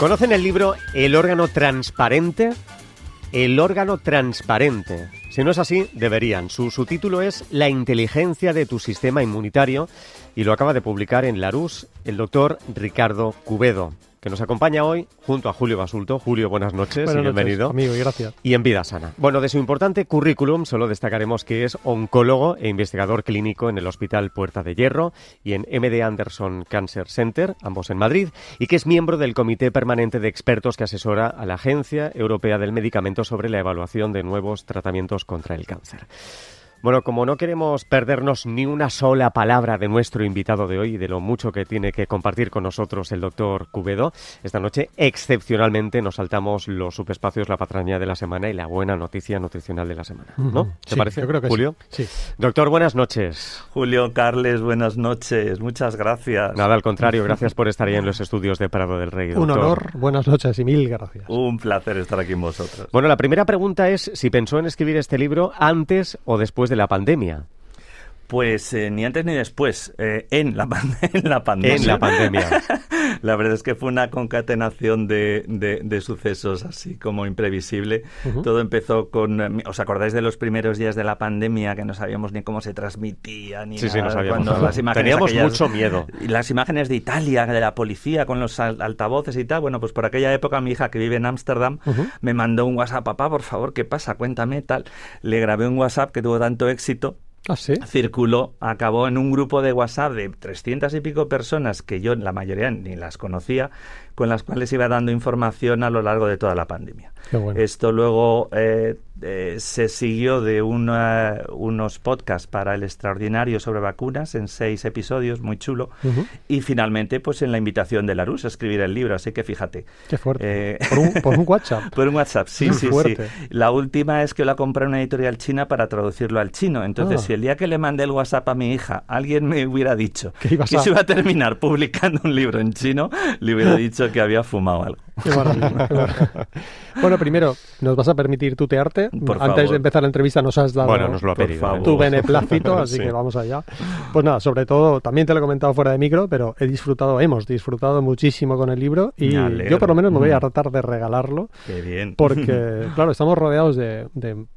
¿Conocen el libro El órgano transparente? El órgano transparente. Si no es así, deberían. Su subtítulo es La inteligencia de tu sistema inmunitario y lo acaba de publicar en Larus el doctor Ricardo Cubedo que nos acompaña hoy junto a Julio Basulto. Julio, buenas noches y bienvenido. amigo, y gracias. Y en Vida Sana. Bueno, de su importante currículum solo destacaremos que es oncólogo e investigador clínico en el Hospital Puerta de Hierro y en MD Anderson Cancer Center, ambos en Madrid, y que es miembro del Comité Permanente de Expertos que asesora a la Agencia Europea del Medicamento sobre la evaluación de nuevos tratamientos contra el cáncer. Bueno, como no queremos perdernos ni una sola palabra de nuestro invitado de hoy y de lo mucho que tiene que compartir con nosotros el doctor Cubedo, esta noche excepcionalmente nos saltamos los subespacios, la patraña de la semana y la buena noticia nutricional de la semana. ¿No? ¿Te parece? Yo creo que Julio. Sí. Doctor, buenas noches. Julio, Carles, buenas noches. Muchas gracias. Nada, al contrario, gracias por estar ahí en los estudios de Prado del Rey. Un honor, buenas noches y mil gracias. Un placer estar aquí con vosotros. Bueno, la primera pregunta es si pensó en escribir este libro antes o después de la pandemia. Pues eh, ni antes ni después, eh, en, la en la pandemia. En la pandemia. La verdad es que fue una concatenación de, de, sucesos así como imprevisible. Todo empezó con... Eh, ¿Os acordáis de los primeros días de la pandemia que no sabíamos ni cómo se transmitía? Ni sí, sí, no sabíamos. Las imágenes Teníamos mucho miedo. Las imágenes de Italia, de la policía con los altavoces y tal. Bueno, pues por aquella época mi hija que vive en Ámsterdam me mandó un WhatsApp, papá, por favor, ¿qué pasa? Cuéntame tal. Le grabé un WhatsApp que tuvo tanto éxito ¿Ah, circuló, acabó en un grupo de WhatsApp de 300 y pico personas que yo la mayoría ni las conocía, con las cuales iba dando información a lo largo de toda la pandemia. Esto luego eh, eh, se siguió de unos podcasts para el extraordinario sobre vacunas en seis episodios, muy chulo, y finalmente pues en la invitación de Larus a escribir el libro, así que fíjate. Qué fuerte. Eh, ¿Por, un, WhatsApp. por un WhatsApp, sí, sí, sí. La última es que la compré en una editorial china para traducirlo al chino, entonces ah. si el día que le mandé el WhatsApp a mi hija alguien me hubiera dicho que se iba a terminar publicando un libro en chino, le hubiera dicho que había fumado algo. bueno, primero, ¿nos vas a permitir tutearte? Antes de empezar la entrevista nos has dado bueno, nos lo ha tu beneplácito, así que vamos allá. Pues nada, sobre todo, también te lo he comentado fuera de micro, pero he disfrutado, hemos disfrutado muchísimo con el libro y yo por lo menos me voy a mm. tratar de regalarlo. Qué bien. Porque, claro, estamos rodeados de,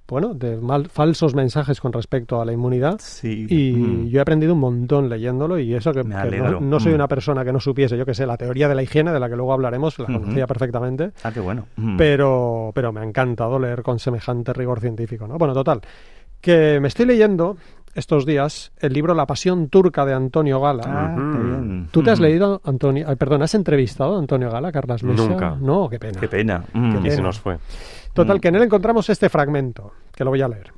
bueno, de mal, falsos mensajes con respecto a la inmunidad. Sí. Y mm. yo he aprendido un montón leyéndolo y eso que, no, soy mm. una persona que no supiese, yo que sé, la teoría de la higiene, de la que luego hablaremos, la conocía perfectamente. Ah, qué bueno. Pero, pero me ha encantado leer con semejante rigor científico, ¿no? Bueno, total, que me estoy leyendo estos días el libro La pasión turca de Antonio Gala. Ah, ¿Tú te has leído, Antonio? perdón, ¿has entrevistado a Antonio Gala, Carlas Nunca. No, qué pena. Qué pena. Y se nos fue. Total, mm. que en él encontramos este fragmento, que lo voy a leer.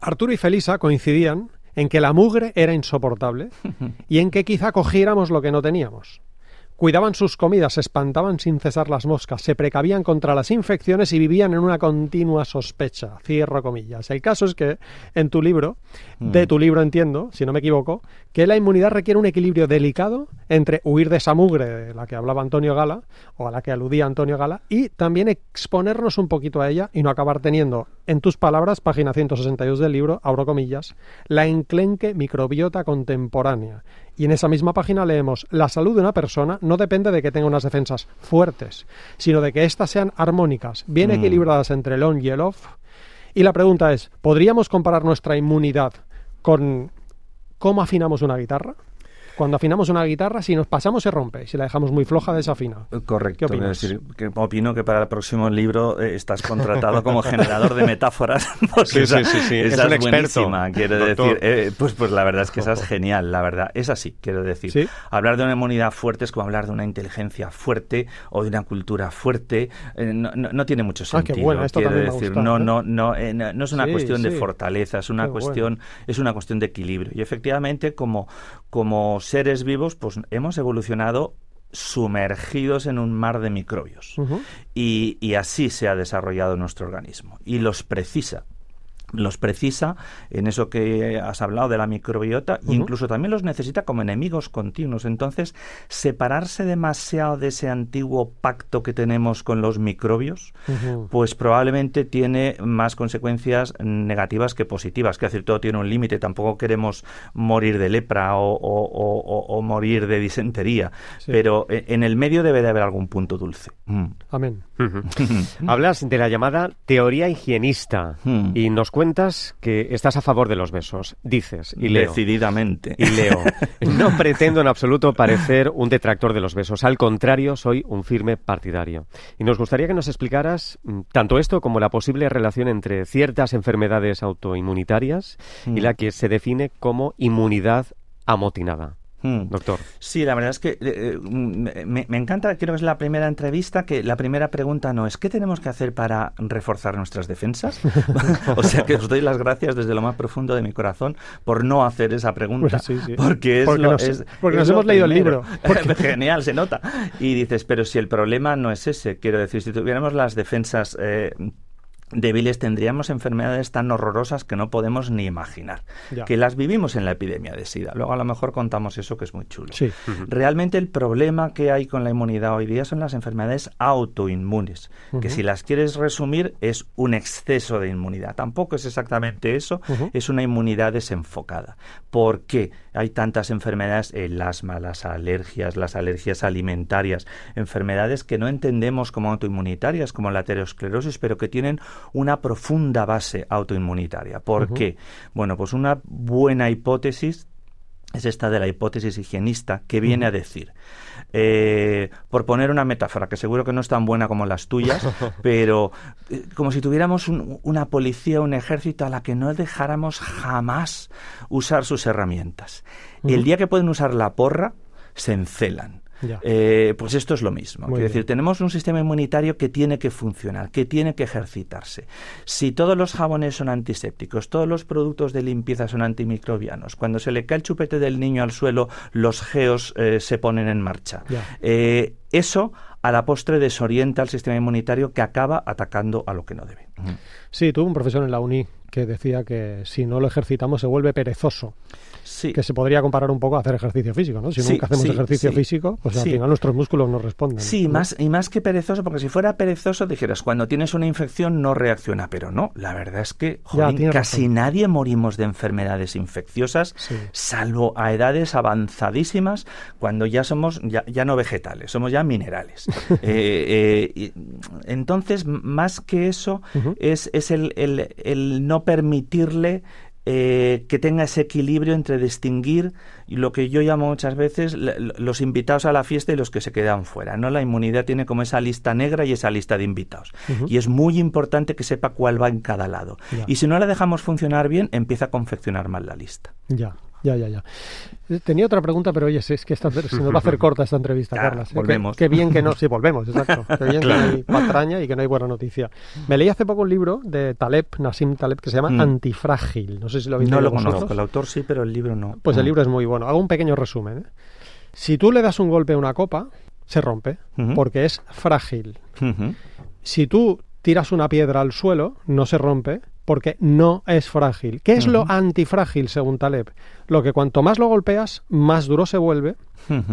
Arturo y Felisa coincidían en que la mugre era insoportable y en que quizá cogiéramos lo que no teníamos. Cuidaban sus comidas, espantaban sin cesar las moscas, se precavían contra las infecciones y vivían en una continua sospecha. Cierro comillas. El caso es que en tu libro, de mm. tu libro entiendo, si no me equivoco, que la inmunidad requiere un equilibrio delicado entre huir de esa mugre de la que hablaba Antonio Gala, o a la que aludía Antonio Gala, y también exponernos un poquito a ella y no acabar teniendo, en tus palabras, página 162 del libro, abro comillas, la enclenque microbiota contemporánea y en esa misma página leemos, la salud de una persona no depende de que tenga unas defensas fuertes, sino de que éstas sean armónicas, bien mm. equilibradas entre el on y el off. Y la pregunta es, ¿podríamos comparar nuestra inmunidad con cómo afinamos una guitarra? Cuando afinamos una guitarra, si nos pasamos se rompe, si la dejamos muy floja desafina. Correcto. ¿Qué opinas? Es decir, que opino que para el próximo libro eh, estás contratado como generador de metáforas. Sí, sí, sí, sí, es un experto. Quiero decir, eh, pues, pues la verdad es que esa es genial, la verdad. Es así, quiero decir. Hablar de una inmunidad fuerte es como hablar de una inteligencia fuerte o de una cultura fuerte. Eh, no, tiene mucho sentido. Ah, qué bueno, esto quiero decir, no, no, no, no es una cuestión de fortaleza, es una cuestión, es una cuestión de equilibrio. Y efectivamente, como, como seres vivos, pues hemos evolucionado sumergidos en un mar de microbios. y, así se ha desarrollado nuestro organismo. Y los precisa. Los precisa en eso que has hablado de la microbiota e incluso también los necesita como enemigos continuos. Entonces, separarse demasiado de ese antiguo pacto que tenemos con los microbios, pues probablemente tiene más consecuencias negativas que positivas. Que decir, todo tiene un límite. Tampoco queremos morir de lepra o, morir de disentería, pero e, en el medio debe de haber algún punto dulce. Mm. Amén. Hablas de la llamada teoría higienista mm. y nos cuentas que estás a favor de los besos. Dices, y leo. Decididamente. Y leo. No pretendo en absoluto parecer un detractor de los besos. Al contrario, soy un firme partidario. Y nos gustaría que nos explicaras mm, tanto esto como la posible relación entre ciertas enfermedades autoinmunitarias y mm. la que se define como inmunidad amotinada. Hmm. doctor. Sí, la verdad es que eh, eh, me, encanta, creo que es la primera entrevista, que la primera pregunta no es ¿qué tenemos que hacer para reforzar nuestras defensas? o sea que os doy las gracias desde lo más profundo de mi corazón por no hacer esa pregunta. Pues porque es porque lo, nos, porque nos hemos leído el libro. Genial, se nota. Y dices, pero si el problema no es ese, quiero decir, si tuviéramos las defensas... Eh, débiles tendríamos enfermedades tan horrorosas que no podemos ni imaginar, que las vivimos en la epidemia de SIDA. Luego a lo mejor contamos eso que es muy chulo. Realmente el problema que hay con la inmunidad hoy día son las enfermedades autoinmunes, que si las quieres resumir es un exceso de inmunidad. Tampoco es exactamente eso, es una inmunidad desenfocada. ¿Por qué hay tantas enfermedades? El asma, las alergias, las alergias alimentarias, enfermedades que no entendemos como autoinmunitarias, como la aterosclerosis, pero que tienen una profunda base autoinmunitaria. ¿Por qué? Bueno, pues una buena hipótesis es esta de la hipótesis higienista que viene a decir, eh, por poner una metáfora que seguro que no es tan buena como las tuyas, pero eh, como si tuviéramos una policía, un ejército a la que no dejáramos jamás usar sus herramientas. El día que pueden usar la porra, se encelan. Eh, pues esto es lo mismo. es decir, tenemos un sistema inmunitario que tiene que funcionar, que tiene que ejercitarse. Si todos los jabones son antisépticos, todos los productos de limpieza son antimicrobianos, cuando se le cae el chupete del niño al suelo, los geos eh, se ponen en marcha. Eh, eso a la postre desorienta al sistema inmunitario que acaba atacando a lo que no debe. Sí, tuve un profesor en la uni que decía que si no lo ejercitamos se vuelve perezoso que se podría comparar un poco a hacer ejercicio físico, ¿no? Si nunca hacemos ejercicio físico, pues al final nuestros músculos no responden. Sí, más, y más que perezoso, porque si fuera perezoso dijeras, cuando tienes una infección no reacciona, pero no, la verdad es que casi nadie morimos de enfermedades infecciosas, salvo a edades avanzadísimas, cuando ya somos ya, no vegetales, somos ya minerales. Eh, eh, entonces, más que eso, es, es el, el, el no permitirle eh, que tenga ese equilibrio entre distinguir lo que yo llamo muchas veces los invitados a la fiesta y los que se quedan fuera. ¿no? La inmunidad tiene como esa lista negra y esa lista de invitados. Y es muy importante que sepa cuál va en cada lado. Y si no la dejamos funcionar bien, empieza a confeccionar mal la lista. Ya. Ya, ya, ya. Tenía otra pregunta, pero oye, es que esta, se nos va a hacer corta esta entrevista. ¿eh? Volvemos. Qué, bien que no, sí, volvemos, exacto. Qué bien que no hay patraña y que no hay buena noticia. Me leí hace poco un libro de Taleb, Nassim Taleb, que se llama mm. Antifrágil. No sé si lo habéis No lo conozco, el autor sí, pero el libro no. Pues el libro es muy bueno. Hago un pequeño resumen. ¿eh? Si tú le das un golpe a una copa, se rompe, porque es frágil. Si tú tiras una piedra al suelo, no se rompe, porque no es frágil. ¿Qué es lo antifrágil según Taleb? Lo que cuanto más lo golpeas, más duro se vuelve,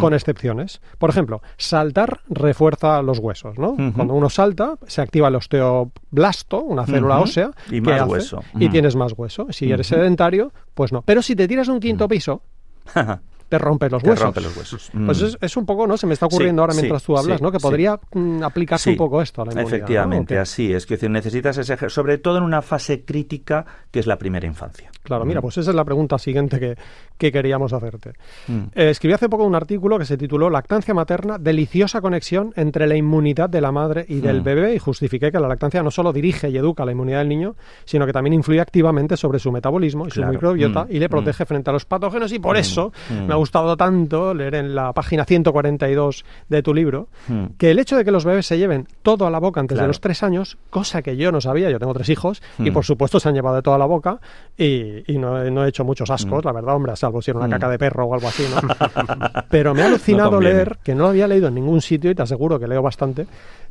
con excepciones. Por ejemplo, saltar refuerza los huesos, ¿no? Cuando uno salta, se activa el osteoblasto, una célula ósea, y más hueso. Y tienes más hueso. Si eres sedentario, pues no. Pero si te tiras un quinto piso, te rompe los huesos. Rompe los huesos. Pues mm. es, un poco, ¿no? Se me está ocurriendo ahora mientras tú hablas, ¿no? Que podría mm, aplicarse un poco esto a la inmunidad. Efectivamente, así es. Que necesitas ese sobre todo en una fase crítica que es la primera infancia. Claro, mira, mm. pues esa es la pregunta siguiente que, que queríamos hacerte. Eh, escribí hace poco un artículo que se tituló Lactancia materna, deliciosa conexión entre la inmunidad de la madre y del bebé y justifiqué que la lactancia no solo dirige y educa la inmunidad del niño, sino que también influye activamente sobre su metabolismo y su microbiota y le protege frente a los patógenos y por eso me ha gustado tanto leer en la página 142 de tu libro hmm. que el hecho de que los bebés se lleven todo a la boca antes de los tres años, cosa que yo no sabía, yo tengo tres hijos y hmm. por supuesto se han llevado de todo a la boca y, no, he hecho muchos ascos, hmm. la verdad, hombre, salvo si era una caca de perro o algo así, ¿no? Pero me ha alucinado leer, que no lo había leído en ningún sitio y te aseguro que leo bastante,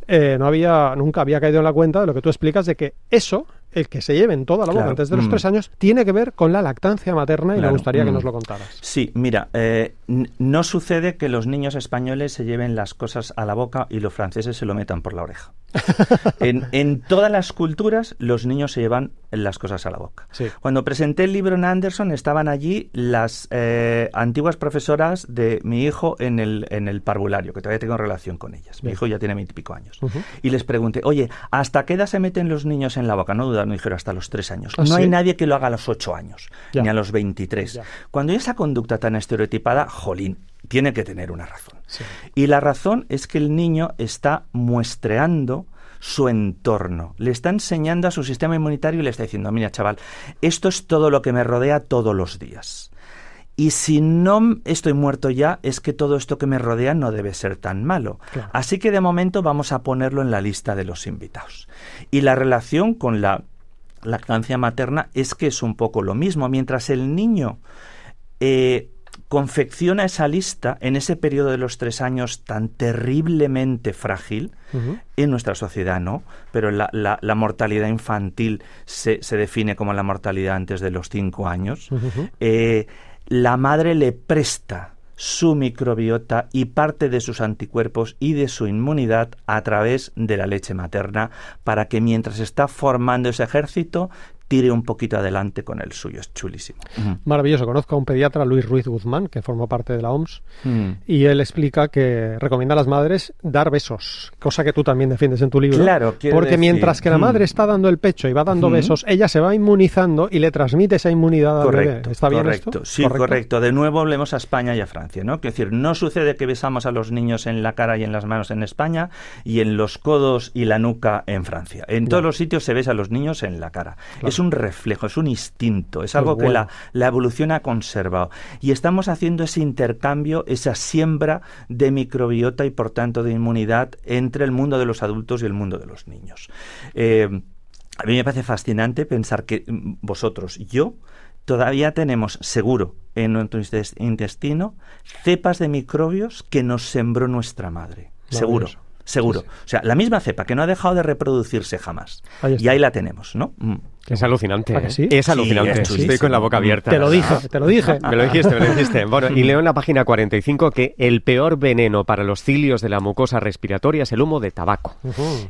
eh, no había, nunca había caído en la cuenta de lo que tú explicas de que eso el que se lleven toda la boca antes de los mm. tres años, tiene que ver con la lactancia materna y me gustaría que mm. nos lo contaras. Sí, mira, eh, no sucede que los niños españoles se lleven las cosas a la boca y los franceses se lo metan por la oreja. en, todas las culturas los niños se llevan las cosas a la boca. Cuando presenté el libro en Anderson estaban allí las eh, antiguas profesoras de mi hijo en el, en el parvulario, que todavía tengo relación con ellas. Mi hijo ya tiene veintipico años. Y les pregunté, oye, ¿hasta qué edad se meten los niños en la boca? No dudaron, dijeron hasta los tres años. ¿Ah, no hay nadie que lo haga a los ocho años, ni a los veintitrés. Cuando hay esa conducta tan estereotipada, jolín, tiene que tener una razón. Y la razón es que el niño está muestreando su entorno. Le está enseñando a su sistema inmunitario y le está diciendo, mira chaval, esto es todo lo que me rodea todos los días. Y si no estoy muerto ya, es que todo esto que me rodea no debe ser tan malo. Así que de momento vamos a ponerlo en la lista de los invitados. Y la relación con la lactancia materna es que es un poco lo mismo. Mientras el niño eh, confecciona esa lista en ese periodo de los tres años tan terriblemente frágil, en nuestra sociedad no, pero la, la, mortalidad infantil se, se, define como la mortalidad antes de los cinco años, eh, la madre le presta su microbiota y parte de sus anticuerpos y de su inmunidad a través de la leche materna para que mientras está formando ese ejército tire un poquito adelante con el suyo. Es chulísimo. Maravilloso. Conozco a un pediatra, Luis Ruiz Guzmán, que formó parte de la OMS, y él explica que recomienda a las madres dar besos, cosa que tú también defiendes en tu libro. Claro, Porque mientras que la madre está dando el pecho y va dando besos, ella se va inmunizando y le transmite esa inmunidad al bebé. ¿Está bien esto? Sí, correcto. De nuevo hablemos a España y a Francia, ¿no? Es decir, no sucede que besamos a los niños en la cara y en las manos en España y en los codos y la nuca en Francia. En todos los sitios se besa a los niños en la cara es un reflejo, es un instinto, es algo que la, la, evolución ha conservado. Y estamos haciendo ese intercambio, esa siembra de microbiota y por tanto de inmunidad entre el mundo de los adultos y el mundo de los niños. Eh, a mí me parece fascinante pensar que mm, vosotros, yo, todavía tenemos seguro en nuestro intestino cepas de microbios que nos sembró nuestra madre. Seguro. Seguro. O sea, la misma cepa que no ha dejado de reproducirse jamás. y ahí la tenemos, ¿no? Mm. Es alucinante. ¿eh? Es alucinante. Estoy con la boca abierta. Te lo dije, te lo dije. me lo dijiste, me lo dijiste. Bueno, y leo en la página 45 que el peor veneno para los cilios de la mucosa respiratoria es el humo de tabaco.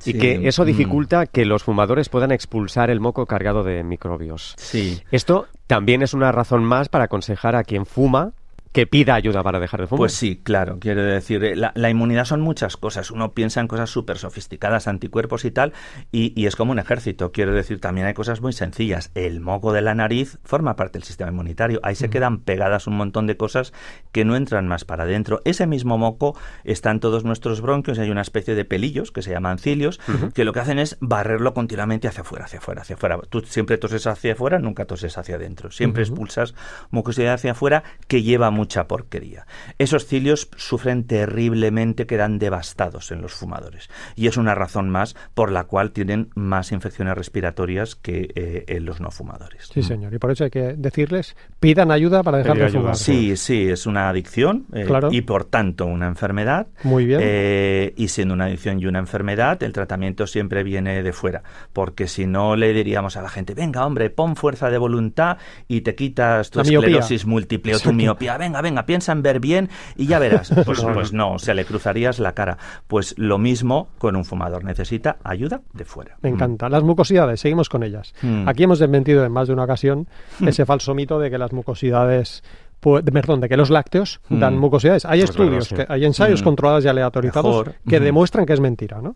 y que eso mm. dificulta que los fumadores puedan expulsar el moco cargado de microbios. Sí. Esto también es una razón más para aconsejar a quien fuma que pida ayuda para dejar de fumar. Pues sí, claro, quiero decir, eh, la, inmunidad son muchas cosas. Uno piensa en cosas súper sofisticadas, anticuerpos y tal, y, es como un ejército. Quiero decir, también hay cosas muy sencillas. El moco de la nariz forma parte del sistema inmunitario. Ahí se quedan pegadas un montón de cosas que no entran más para adentro. Ese mismo moco está en todos nuestros bronquios. Hay una especie de pelillos que se llaman cilios, que lo que hacen es barrerlo continuamente hacia afuera, hacia afuera, hacia afuera. Tú siempre toses hacia afuera, nunca toses hacia adentro. Siempre expulsas mucosidad hacia afuera que lleva mucha porquería. Esos cilios sufren terriblemente, quedan devastados en los fumadores. Y es una razón más por la cual tienen más infecciones respiratorias que eh, en los no fumadores. Sí, señor. Y por eso hay que decirles, pidan ayuda para dejar de fumar. Sí, sí, es una adicción eh, y por tanto una enfermedad. Muy bien. Eh, y siendo una adicción y una enfermedad, el tratamiento siempre viene de fuera. Porque si no le diríamos a la gente, venga, hombre, pon fuerza de voluntad y te quitas tu esclerosis múltiple o tu miopía. Venga, venga, piensa en ver bien y ya verás. Pues, pues no, o sea, le cruzarías la cara. Pues lo mismo con un fumador, necesita ayuda de fuera. Me encanta. Las mucosidades, seguimos con ellas. Mm. Aquí hemos desmentido en más de una ocasión mm. ese falso mito de que las mucosidades perdón, de que los lácteos dan mm. mucosidades. Hay pues estudios, que, hay ensayos mm. controlados y aleatorizados que demuestran que es mentira, ¿no?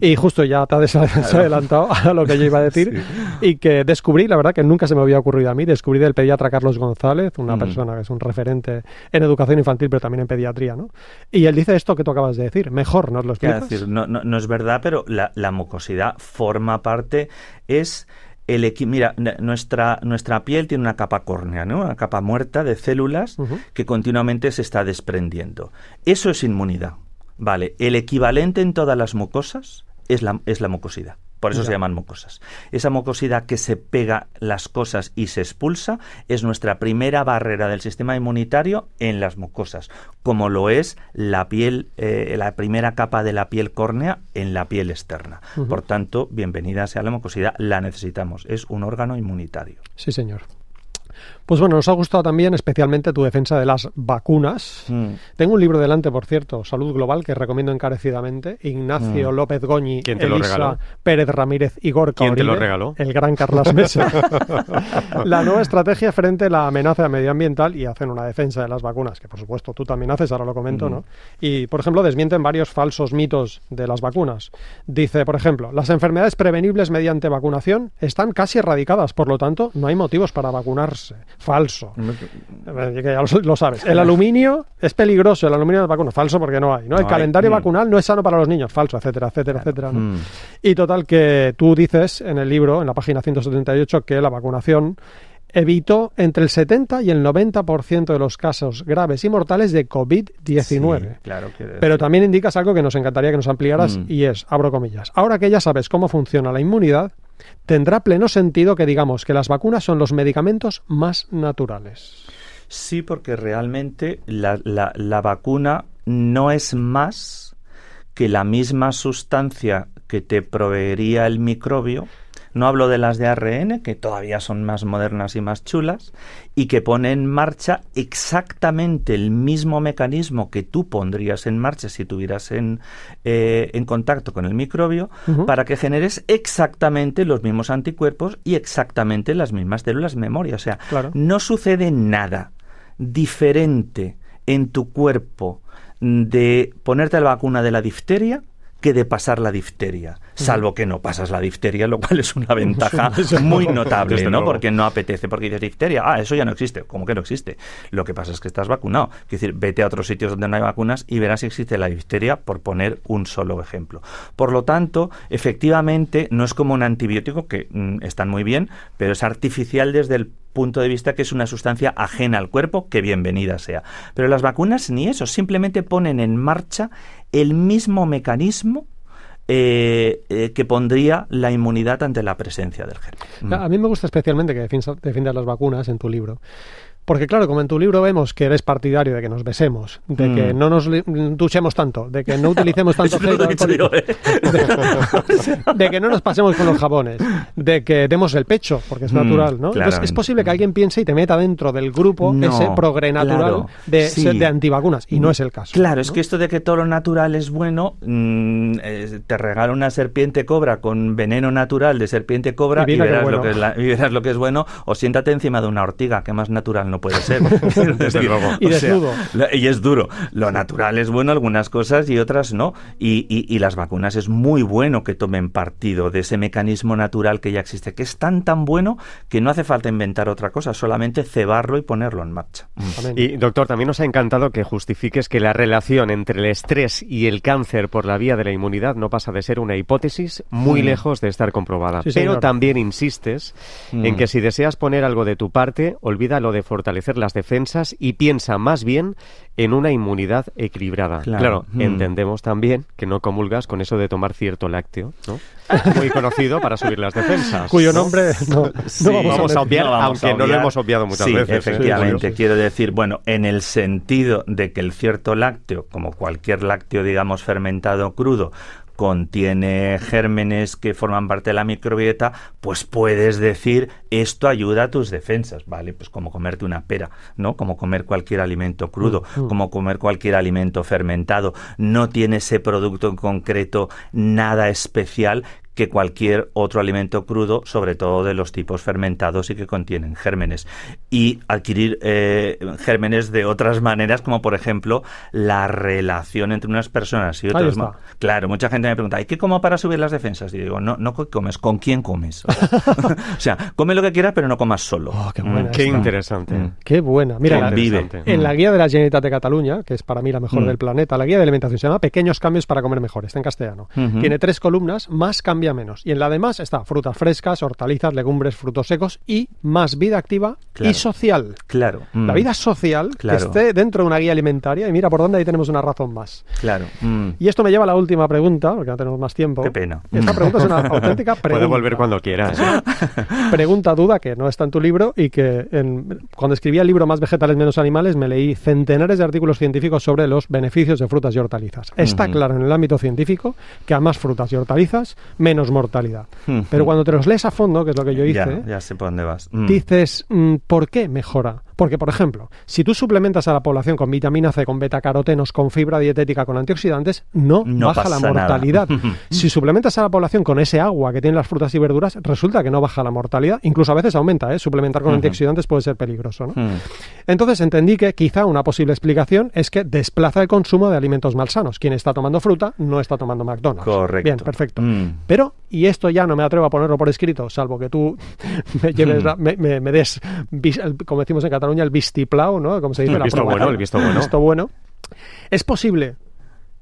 Y justo ya te has adelantado a lo que yo iba a decir y que descubrí, la verdad que nunca se me había ocurrido a mí, descubrí del pediatra Carlos González, una persona que es un referente en educación infantil, pero también en pediatría, ¿no? Y él dice esto que tú acabas de decir, mejor, ¿nos lo explicas? decir, no, no, no es verdad, pero la, la mucosidad forma parte, es el mira, nuestra, nuestra piel tiene una capa córnea, ¿no? Una capa muerta de células que continuamente se está desprendiendo. Eso es inmunidad. Vale, el equivalente en todas las mucosas es la, es la mucosidad. Por eso se llaman mucosas. Esa mucosidad que se pega las cosas y se expulsa es nuestra primera barrera del sistema inmunitario en las mucosas, como lo es la piel, eh, la primera capa de la piel córnea en la piel externa. Por tanto, bienvenida sea la mucosidad, la necesitamos. Es un órgano inmunitario. Sí, señor. Pues bueno, nos ha gustado también especialmente tu defensa de las vacunas. Mm. Tengo un libro delante, por cierto, Salud Global, que recomiendo encarecidamente. Ignacio mm. López Goñi, ¿Quién te lo regaló? Pérez Ramírez y Gorka ¿Quién te lo regaló? El gran Carlos Mesa. la nueva estrategia frente a la amenaza medioambiental y hacen una defensa de las vacunas, que por supuesto tú también haces, ahora lo comento, ¿no? Y, por ejemplo, desmienten varios falsos mitos de las vacunas. Dice, por ejemplo, las enfermedades prevenibles mediante vacunación están casi erradicadas, por lo tanto, no hay motivos para vacunarse falso. Ya lo, sabes. El aluminio es peligroso, el aluminio de vacunas, falso porque no hay. ¿no? El calendario mm. vacunal no es sano para los niños, falso, etcétera, etcétera, etcétera. Mm. Y total que tú dices en el libro, en la página 178, que la vacunación evitó entre el 70 y el 90% de los casos graves y mortales de COVID-19. claro, Pero también indicas algo que nos encantaría que nos ampliaras mm. y es, abro comillas, ahora que ya sabes cómo funciona la inmunidad, tendrá pleno sentido que digamos que las vacunas son los medicamentos más naturales. Sí, porque realmente la, vacuna no es más que la misma sustancia que te proveería el microbio no hablo de las de ARN, que todavía son más modernas y más chulas, y que pone en marcha exactamente el mismo mecanismo que tú pondrías en marcha si tuvieras en, eh, en contacto con el microbio, para que generes exactamente los mismos anticuerpos y exactamente las mismas células memoria. O sea, no sucede nada diferente en tu cuerpo de ponerte la vacuna de la difteria que de pasar la difteria, salvo que no pasas la difteria, lo cual es una ventaja muy notable, ¿no? Porque no apetece, porque dices difteria, ah, eso ya no existe, ¿cómo que no existe? Lo que pasa es que estás vacunado, es decir, vete a otros sitios donde no hay vacunas y verás si existe la difteria, por poner un solo ejemplo. Por lo tanto, efectivamente, no es como un antibiótico, que mm, están muy bien, pero es artificial desde el punto de vista que es una sustancia ajena al cuerpo, que bienvenida sea. Pero las vacunas ni eso, simplemente ponen en marcha el mismo mecanismo eh, eh, que pondría la inmunidad ante la presencia del germen. A mí me gusta especialmente que defiendas las vacunas en tu libro, porque claro, como en tu libro vemos que eres partidario de que nos besemos, de que mm. no nos duchemos tanto, de que no utilicemos tanto ¿eh? de, que no nos pasemos con los jabones, de que demos el pecho, porque es mm, natural, ¿no? Entonces es posible que alguien piense y te meta dentro del grupo ese progre natural de, de, antivacunas, y no es el caso. Claro, es que esto de que todo lo natural es bueno, mm, te regala una serpiente cobra con veneno natural de serpiente cobra y, verás, lo que es y verás lo que es bueno, o siéntate encima de una ortiga, que más natural no puede ser. y es duro. Lo natural es bueno algunas cosas y otras no. Y, las vacunas es muy bueno que tomen partido de ese mecanismo natural que ya existe, que es tan tan bueno que no hace falta inventar otra cosa, solamente cebarlo y ponerlo en marcha. Y doctor, también nos ha encantado que justifiques que la relación entre el estrés y el cáncer por la vía de la inmunidad no pasa de ser una hipótesis muy mm. lejos de estar comprobada. Pero también insistes en mm. que si deseas poner algo de tu parte, olvida lo de fortalecer las defensas y piensa más bien en una inmunidad equilibrada. Claro, mm. entendemos también que no comulgas con eso de tomar cierto lácteo, ¿no? Muy conocido para subir las defensas. Cuyo nombre no, vamos, a obviar, aunque no lo hemos obviado muchas sí, veces. ¿eh? Efectivamente, quiero decir, bueno, en el sentido de que el cierto lácteo, como cualquier lácteo, digamos, fermentado crudo, contiene gérmenes que forman parte de la microbiota, pues puedes decir esto ayuda a tus defensas, ¿vale? Pues como comerte una pera, ¿no? Como comer cualquier alimento crudo, mm, mm. como comer cualquier alimento fermentado. No tiene ese producto en concreto nada especial que cualquier otro alimento crudo, sobre todo de los tipos fermentados y que contienen gérmenes. Y adquirir eh, gérmenes de otras maneras, como por ejemplo la relación entre unas personas y otras. Claro, mucha gente me pregunta, ¿y qué como para subir las defensas? Y digo, no, no comes, ¿con quién comes? O sea, come lo que quieras, pero no comas solo. Oh, qué, buena qué interesante. Mm. Qué buena. Mira, vive. en la guía de la Generalitat de Cataluña, que es para mí la mejor mm. del planeta, la guía de alimentación se llama Pequeños cambios para comer mejor, está en castellano. Tiene tres columnas, más cambios caloría menos. Y en la demás está frutas frescas, hortalizas, legumbres, frutos secos y más vida activa y social. Claro. La vida social que esté dentro de una guía alimentaria. Y mira por dónde ahí tenemos una razón más. Claro. Mm. Y esto me lleva a la última pregunta, porque no tenemos más tiempo. Qué pena. Esta pregunta es una auténtica pregunta. Puede volver cuando quieras. pregunta, duda, que no está en tu libro y que cuando escribí el libro Más vegetales, menos animales, me leí centenares de artículos científicos sobre los beneficios de frutas y hortalizas. Está claro en el ámbito científico que a más frutas y hortalizas, menos mortalidad. Pero cuando te los lees a fondo, que es lo que yo hice, ya, sé por dónde vas. Mm. dices, mm, ¿por qué mejora? Porque, por ejemplo, si tú suplementas a la población con vitamina C, con betacarotenos, con fibra dietética, con antioxidantes, no, baja la mortalidad. si suplementas a la población con ese agua que tienen las frutas y verduras, resulta que no baja la mortalidad. Incluso a veces aumenta, ¿eh? Suplementar con antioxidantes puede ser peligroso, ¿no? Entonces entendí que quizá una posible explicación es que desplaza el consumo de alimentos malsanos. Quien está tomando fruta no está tomando McDonald's. Correcto. Bien, perfecto. Mm. Pero, y esto ya no me atrevo a ponerlo por escrito, salvo que tú me, lleves me, des, como decimos en Cataluña, el vistiplau, ¿no? Como se dice, el visto bueno, el visto bueno. visto bueno. Es posible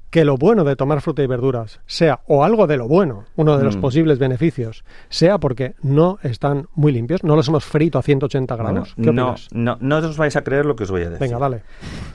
que lo bueno de tomar fruta y verduras sea, o algo de lo bueno, uno de los mm. posibles beneficios, sea porque no están muy limpios, no los hemos frito a 180 grados. no, no, no os vais a creer lo que os voy a decir. Venga, dale.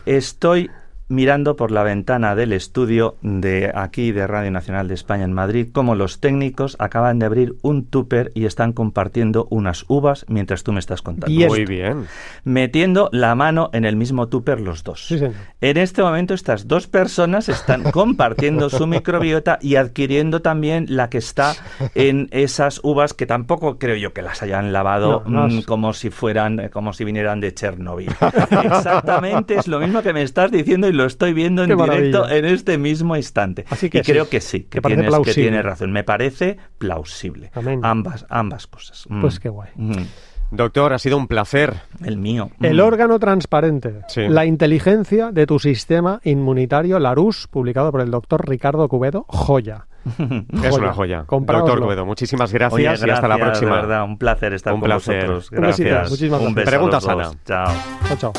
Estoy mirando por la ventana del estudio de aquí de Radio Nacional de España en Madrid cómo los técnicos acaban de abrir un tupper y están compartiendo unas uvas mientras tú me estás contando. Muy bien. Metiendo la mano en el mismo tupper los dos. En este momento estas dos personas están compartiendo su microbiota y adquiriendo también la que está en esas uvas que tampoco creo yo que las hayan lavado mm, como si fueran como si vinieran de Chernobyl. Exactamente es lo mismo que me estás diciendo lo estoy viendo en directo en este mismo instante. Así que y creo que sí, que tienes, que tiene razón. Me parece plausible. Ambas, ambas cosas. Mm. Pues qué guay. Doctor, ha sido un placer. El mío. El órgano transparente. La inteligencia de tu sistema inmunitario, Larus, publicado por el doctor Ricardo Cubedo, joya. Es una joya. Doctor Cubedo, muchísimas gracias, y hasta la próxima. verdad, un placer estar un con placer. vosotros. Gracias. Muchísimas un beso Pregunta sana. Chao. Chao, chao.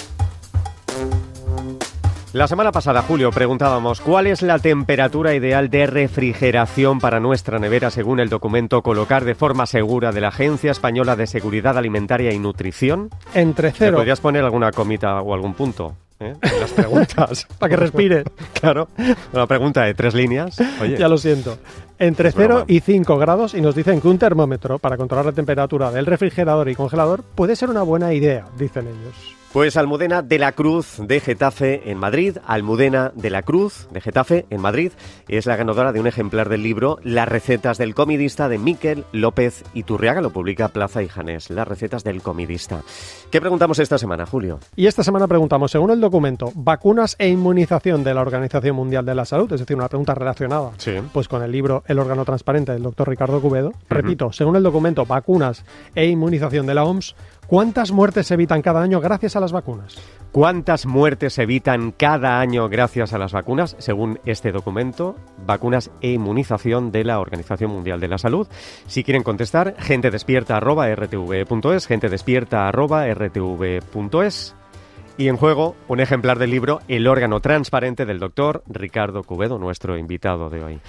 La semana pasada, Julio, preguntábamos cuál es la temperatura ideal de refrigeración para nuestra nevera según el documento Colocar de forma segura de la Agencia Española de Seguridad Alimentaria y Nutrición. Entre cero. podrías poner alguna comita o algún punto? ¿eh? Las preguntas. para que respire. Claro. Una pregunta de tres líneas. Oye. Ya lo siento. Entre 0 y 5 grados y nos dicen que un termómetro para controlar la temperatura del refrigerador y congelador puede ser una buena idea, dicen ellos. Pues Almudena de la Cruz de Getafe en Madrid, Almudena de la Cruz de Getafe en Madrid, es la ganadora de un ejemplar del libro Las recetas del comidista de Miquel López Iturriaga, lo publica Plaza y Janés, Las recetas del comidista. ¿Qué preguntamos esta semana, Julio? Y esta semana preguntamos, según el documento, vacunas e inmunización de la Organización Mundial de la Salud, es decir, una pregunta relacionada pues con el libro El órgano transparente del doctor Ricardo Cubedo. Repito, según el documento, vacunas e inmunización de la OMS, ¿Cuántas muertes se evitan cada año gracias a las vacunas? ¿Cuántas muertes se evitan cada año gracias a las vacunas? Según este documento, vacunas e inmunización de la Organización Mundial de la Salud. Si quieren contestar, gente despierta rtv.es, gente despierta rtv.es. Y en juego, un ejemplar del libro El órgano transparente del doctor Ricardo Cubedo, nuestro invitado de hoy.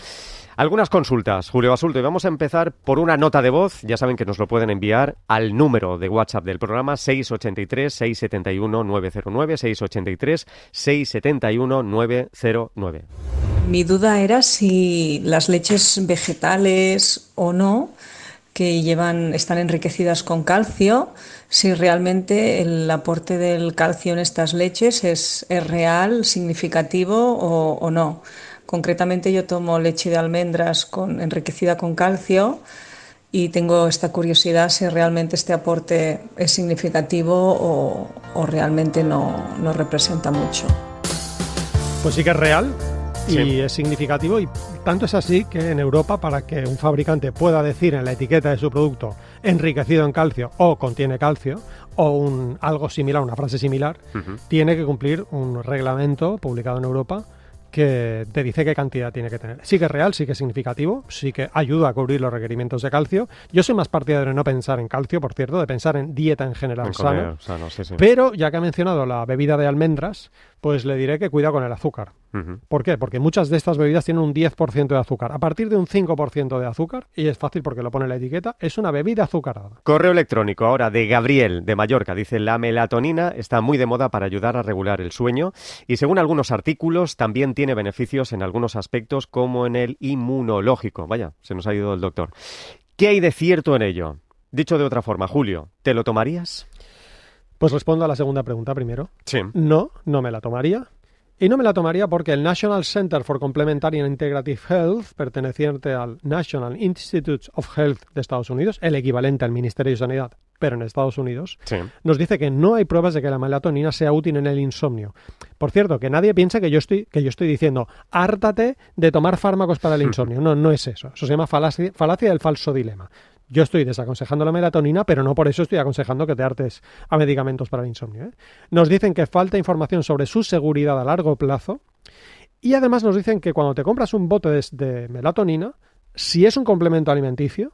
Algunas consultas, Julio Basulto, y vamos a empezar por una nota de voz. Ya saben que nos lo pueden enviar al número de WhatsApp del programa 683-671-909, 683-671-909. Mi duda era si las leches vegetales o no que llevan, están enriquecidas con calcio, si realmente el aporte del calcio en estas leches es, real, significativo o, o no. Concretamente yo tomo leche de almendras con, enriquecida con calcio y tengo esta curiosidad si realmente este aporte es significativo o, realmente no, representa mucho. Pues sí que es real y es significativo y tanto es así que en Europa para que un fabricante pueda decir en la etiqueta de su producto enriquecido en calcio o contiene calcio o un, algo similar, una frase similar, tiene que cumplir un reglamento publicado en Europa que te dice qué cantidad tiene que tener. Sí que es real, sí que es significativo, sí que ayuda a cubrir los requerimientos de calcio. Yo soy más partidario de no pensar en calcio, por cierto, de pensar en dieta en general sana. Pero ya que ha mencionado la bebida de almendras, pues le diré que cuida con el azúcar. ¿Por qué? Porque muchas de estas bebidas tienen un 10% de azúcar. A partir de un 5% de azúcar, y es fácil porque lo pone en la etiqueta, es una bebida azucarada. Correo electrónico ahora de Gabriel de Mallorca. Dice, la melatonina está muy de moda para ayudar a regular el sueño y según algunos artículos también tiene beneficios en algunos aspectos como en el inmunológico. Vaya, se nos ha ido el doctor. ¿Qué hay de cierto en ello? Dicho de otra forma, Julio, ¿te lo tomarías? Pues respondo a la segunda pregunta primero. Sí. No, no me la tomaría. Y no me la tomaría porque el National Center for Complementary and Integrative Health, perteneciente al National Institute of Health de Estados Unidos, el equivalente al Ministerio de Sanidad, pero en Estados Unidos, nos dice que no hay pruebas de que la melatonina sea útil en el insomnio. Por cierto, que nadie piense que yo estoy, que yo estoy diciendo, hártate de tomar fármacos para el insomnio. No, no es eso. Eso se llama falacia del falso dilema. Yo estoy desaconsejando la melatonina, pero no por eso estoy aconsejando que te hartes a medicamentos para el insomnio. ¿eh? Nos dicen que falta información sobre su seguridad a largo plazo y además nos dicen que cuando te compras un bote de melatonina, si es un complemento alimenticio,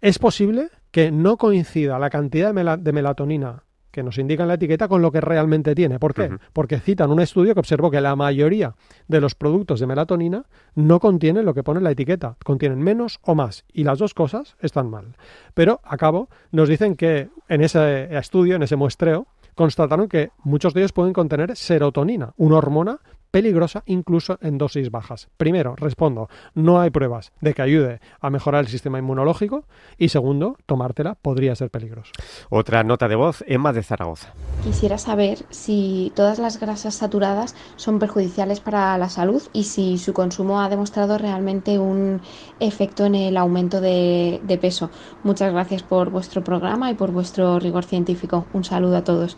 es posible que no coincida la cantidad de, melatonina que nos indica en la etiqueta con lo que realmente tiene. ¿Por qué? Porque citan un estudio que observó que la mayoría de los productos de melatonina no contienen lo que pone en la etiqueta, contienen menos o más, y las dos cosas están mal. Pero a cabo nos dicen que en ese estudio, en ese muestreo, constataron que muchos de ellos pueden contener serotonina, una hormona peligrosa incluso en dosis bajas. Primero, respondo, no hay pruebas de que ayude a mejorar el sistema inmunológico y segundo, tomártela podría ser peligroso. Otra nota de voz, Emma de Zaragoza. Quisiera saber si todas las grasas saturadas son perjudiciales para la salud y si su consumo ha demostrado realmente un efecto en el aumento de, de peso. Muchas gracias por vuestro programa y por vuestro rigor científico. Un saludo a todos.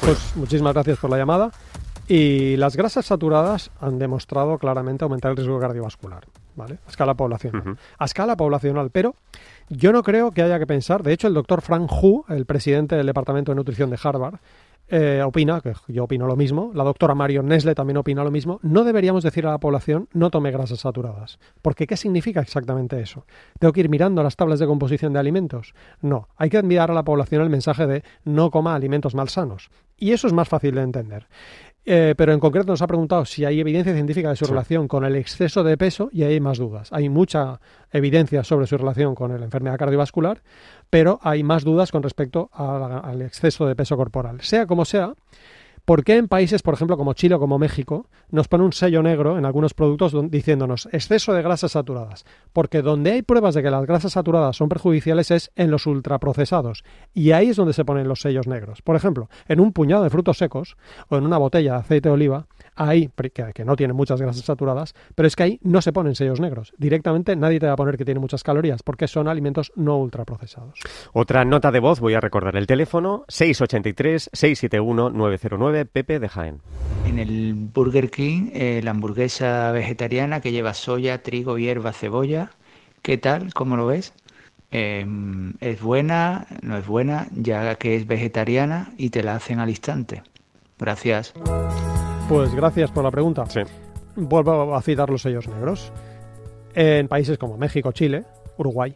Pues muchísimas gracias por la llamada. Y las grasas saturadas han demostrado claramente aumentar el riesgo cardiovascular, ¿vale? A escala poblacional. A escala poblacional, pero yo no creo que haya que pensar, de hecho el doctor Frank Hu, el presidente del Departamento de Nutrición de Harvard, eh, opina, que yo opino lo mismo, la doctora Marion Nesle también opina lo mismo, no deberíamos decir a la población no tome grasas saturadas. Porque ¿qué significa exactamente eso? ¿Tengo que ir mirando las tablas de composición de alimentos? No, hay que enviar a la población el mensaje de no coma alimentos malsanos. Y eso es más fácil de entender. Eh, pero en concreto nos ha preguntado si hay evidencia científica de su relación con el exceso de peso y hay más dudas. Hay mucha evidencia sobre su relación con la enfermedad cardiovascular, pero hay más dudas con respecto al exceso de peso corporal. Sea como sea, ¿Por qué en países, por ejemplo, como Chile o como México, nos pone un sello negro en algunos productos diciéndonos exceso de grasas saturadas? Porque donde hay pruebas de que las grasas saturadas son perjudiciales es en los ultraprocesados. Y ahí es donde se ponen los sellos negros. Por ejemplo, en un puñado de frutos secos o en una botella de aceite de oliva, ahí, que, no tiene muchas grasas saturadas, pero es que ahí no se ponen sellos negros. Directamente nadie te va a poner que tiene muchas calorías porque son alimentos no ultraprocesados. Otra nota de voz, voy a recordar el teléfono 683 671 909 Pepe de Jaén. En el Burger King, eh, la hamburguesa vegetariana que lleva soya, trigo, hierba, cebolla. ¿Qué tal? ¿Cómo lo ves? Em, ¿Es buena? ¿No es buena? Ya que es vegetariana y te la hacen al instante. Gracias. Pues gracias por la pregunta. Sí. Vuelvo a citar los sellos negros. En países como México, Chile, Uruguay,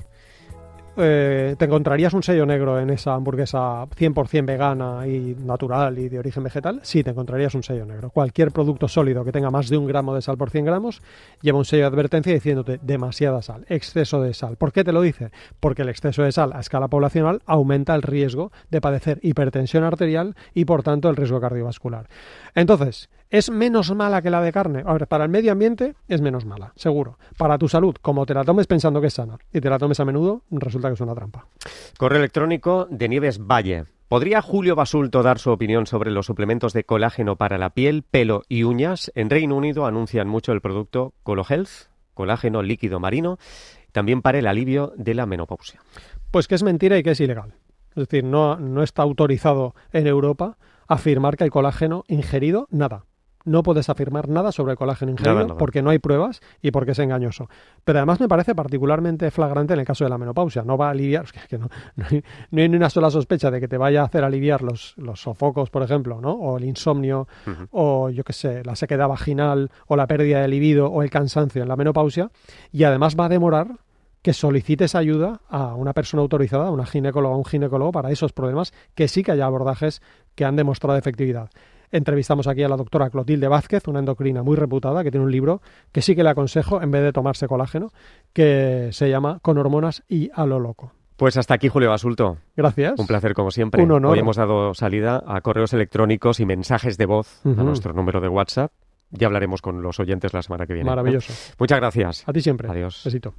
eh, te encontrarías un sello negro en esa hamburguesa 100% vegana y natural y de origen vegetal, sí, te encontrarías un sello negro. Cualquier producto sólido que tenga más de un gramo de sal por 100 gramos lleva un sello de advertencia diciéndote demasiada sal, exceso de sal. ¿Por qué te lo dice? Porque el exceso de sal a escala poblacional aumenta el riesgo de padecer hipertensión arterial y por tanto el riesgo cardiovascular. Entonces, ¿Es menos mala que la de carne? A ver, para el medio ambiente es menos mala, seguro. Para tu salud, como te la tomes pensando que es sana y te la tomes a menudo, resulta que es una trampa. Correo electrónico de Nieves Valle. ¿Podría Julio Basulto dar su opinión sobre los suplementos de colágeno para la piel, pelo y uñas? En Reino Unido anuncian mucho el producto ColoHealth, colágeno líquido marino, también para el alivio de la menopausia. Pues que es mentira y que es ilegal. Es decir, no, no está autorizado en Europa afirmar que el colágeno ingerido, nada, no puedes afirmar nada sobre el colágeno ingerido porque no hay pruebas y porque es engañoso. Pero además me parece particularmente flagrante en el caso de la menopausia. No va a aliviar, que no, hay, ni una sola sospecha de que te vaya a hacer aliviar los, los sofocos, por ejemplo, ¿no? o el insomnio, o yo qué sé, la sequedad vaginal, o la pérdida de libido, o el cansancio en la menopausia. Y además va a demorar que solicites ayuda a una persona autorizada, a una ginecóloga o un ginecólogo para esos problemas, que sí que haya abordajes que han demostrado efectividad. Entrevistamos aquí a la doctora Clotilde Vázquez, una endocrina muy reputada, que tiene un libro que sí que le aconsejo, en vez de tomarse colágeno, que se llama Con hormonas y a lo loco. Pues hasta aquí, Julio Basulto. Gracias. Un placer, como siempre. Un honor. Hoy hemos dado salida a correos electrónicos y mensajes de voz a nuestro número de WhatsApp. Ya hablaremos con los oyentes la semana que viene. Maravilloso. Muchas gracias. A ti siempre. Adiós. Besito.